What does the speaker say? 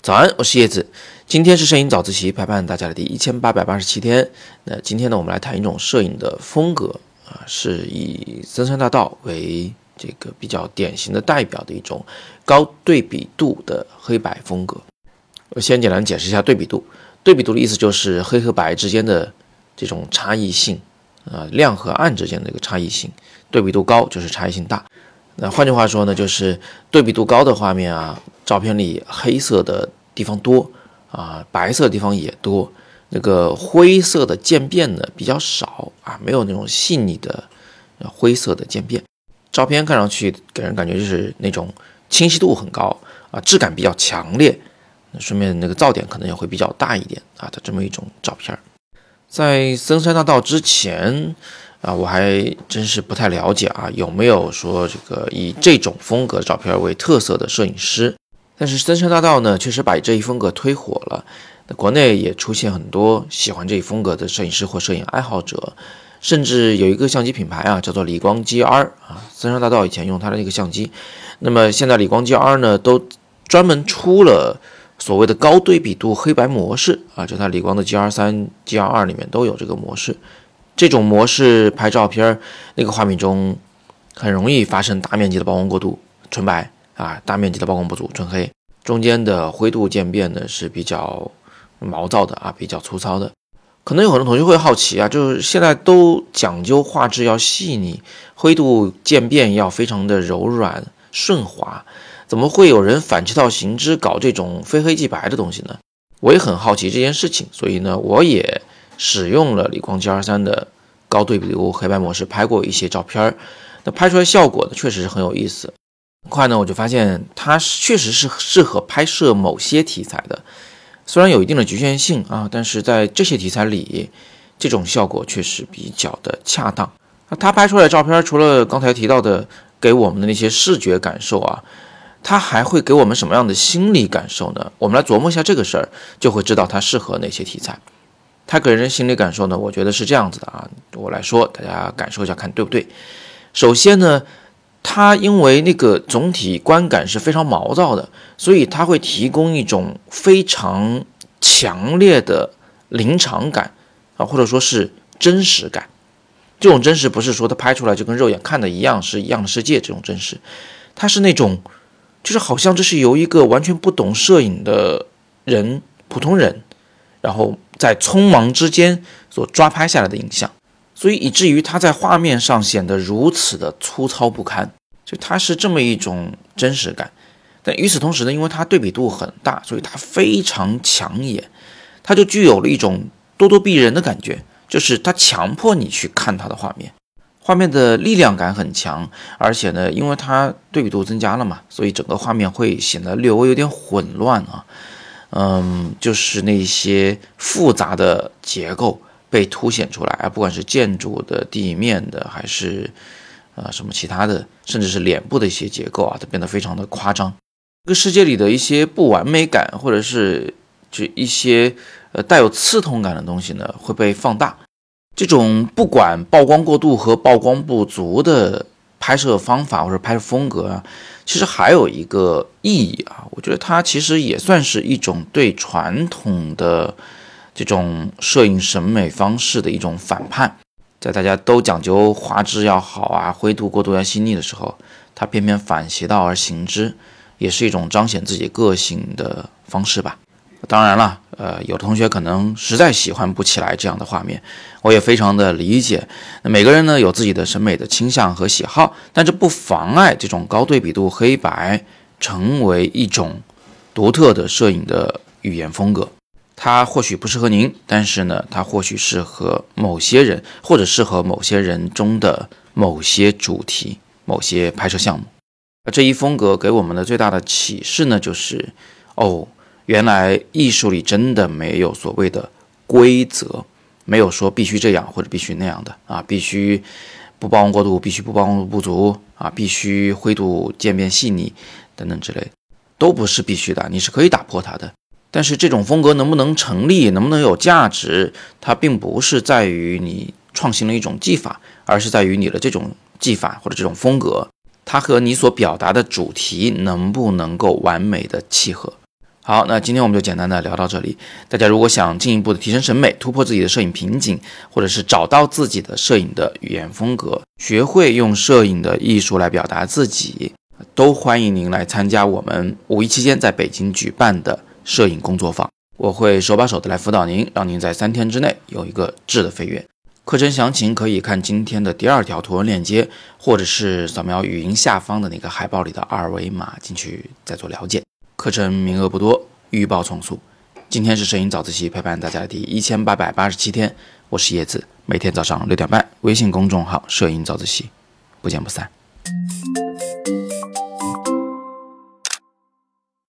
早安，我是叶子。今天是摄影早自习陪伴大家的第一千八百八十七天。那今天呢，我们来谈一种摄影的风格啊，是以森山大道为这个比较典型的代表的一种高对比度的黑白风格。我先简单解释一下对比度。对比度的意思就是黑和白之间的这种差异性啊，亮和暗之间的一个差异性。对比度高就是差异性大。那换句话说呢，就是对比度高的画面啊。照片里黑色的地方多啊，白色的地方也多，那个灰色的渐变呢比较少啊，没有那种细腻的灰色的渐变。照片看上去给人感觉就是那种清晰度很高啊，质感比较强烈。那顺便那个噪点可能也会比较大一点啊的这么一种照片。在森山大道之前啊，我还真是不太了解啊，有没有说这个以这种风格照片为特色的摄影师？但是森山大道呢，确实把这一风格推火了。那国内也出现很多喜欢这一风格的摄影师或摄影爱好者，甚至有一个相机品牌啊，叫做理光 GR 啊。森山大道以前用它的那个相机，那么现在理光 GR 呢，都专门出了所谓的高对比度黑白模式啊，就它理光的 GR 三、GR 二里面都有这个模式。这种模式拍照片儿，那个画面中很容易发生大面积的曝光过度，纯白。啊，大面积的曝光不足，纯黑，中间的灰度渐变呢是比较毛躁的啊，比较粗糙的。可能有很多同学会好奇啊，就是现在都讲究画质要细腻，灰度渐变要非常的柔软顺滑，怎么会有人反其道行之搞这种非黑即白的东西呢？我也很好奇这件事情，所以呢，我也使用了理光 G R 三的高对比度黑白模式拍过一些照片儿，那拍出来效果呢，确实是很有意思。很快呢，我就发现它确实是适合拍摄某些题材的，虽然有一定的局限性啊，但是在这些题材里，这种效果确实比较的恰当。那它拍出来的照片，除了刚才提到的给我们的那些视觉感受啊，它还会给我们什么样的心理感受呢？我们来琢磨一下这个事儿，就会知道它适合哪些题材。它给人的心理感受呢，我觉得是这样子的啊，我来说，大家感受一下看对不对？首先呢。它因为那个总体观感是非常毛躁的，所以它会提供一种非常强烈的临场感啊，或者说是真实感。这种真实不是说它拍出来就跟肉眼看的一样是一样的世界，这种真实，它是那种就是好像这是由一个完全不懂摄影的人，普通人，然后在匆忙之间所抓拍下来的影像。所以以至于它在画面上显得如此的粗糙不堪，就它是这么一种真实感。但与此同时呢，因为它对比度很大，所以它非常抢眼，它就具有了一种咄咄逼人的感觉，就是它强迫你去看它的画面，画面的力量感很强，而且呢，因为它对比度增加了嘛，所以整个画面会显得略微有点混乱啊，嗯，就是那些复杂的结构。被凸显出来啊，不管是建筑的、地面的，还是呃什么其他的，甚至是脸部的一些结构啊，都变得非常的夸张。这个世界里的一些不完美感，或者是就一些呃带有刺痛感的东西呢，会被放大。这种不管曝光过度和曝光不足的拍摄方法或者拍摄风格啊，其实还有一个意义啊，我觉得它其实也算是一种对传统的。这种摄影审美方式的一种反叛，在大家都讲究画质要好啊，灰度过度要细腻的时候，他偏偏反其道而行之，也是一种彰显自己个性的方式吧。当然了，呃，有的同学可能实在喜欢不起来这样的画面，我也非常的理解。每个人呢有自己的审美的倾向和喜好，但这不妨碍这种高对比度黑白成为一种独特的摄影的语言风格。它或许不适合您，但是呢，它或许适合某些人，或者适合某些人中的某些主题、某些拍摄项目。这一风格给我们的最大的启示呢，就是哦，原来艺术里真的没有所谓的规则，没有说必须这样或者必须那样的啊，必须不曝光过度，必须不曝光不足啊，必须灰度渐变细腻等等之类，都不是必须的，你是可以打破它的。但是这种风格能不能成立，能不能有价值，它并不是在于你创新了一种技法，而是在于你的这种技法或者这种风格它和你所表达的主题能不能够完美的契合？好，那今天我们就简单的聊到这里。大家如果想进一步的提升审美，突破自己的摄影瓶颈，或者是找到自己的摄影的语言风格，学会用摄影的艺术来表达自己，都欢迎您来参加我们五一期间在北京举办的摄影工作坊。我会手把手的来辅导您，让您在三天之内有一个质的飞跃。课程详情可以看今天的第二条图文链接，或者是扫描语音下方的那个海报里的二维码进去再做了解。课程名额不多，预报从速。今天是摄影早自习陪伴大家的第一千八百八十七天，我是叶子，每天早上六点半，微信公众号“摄影早自习”，不见不散。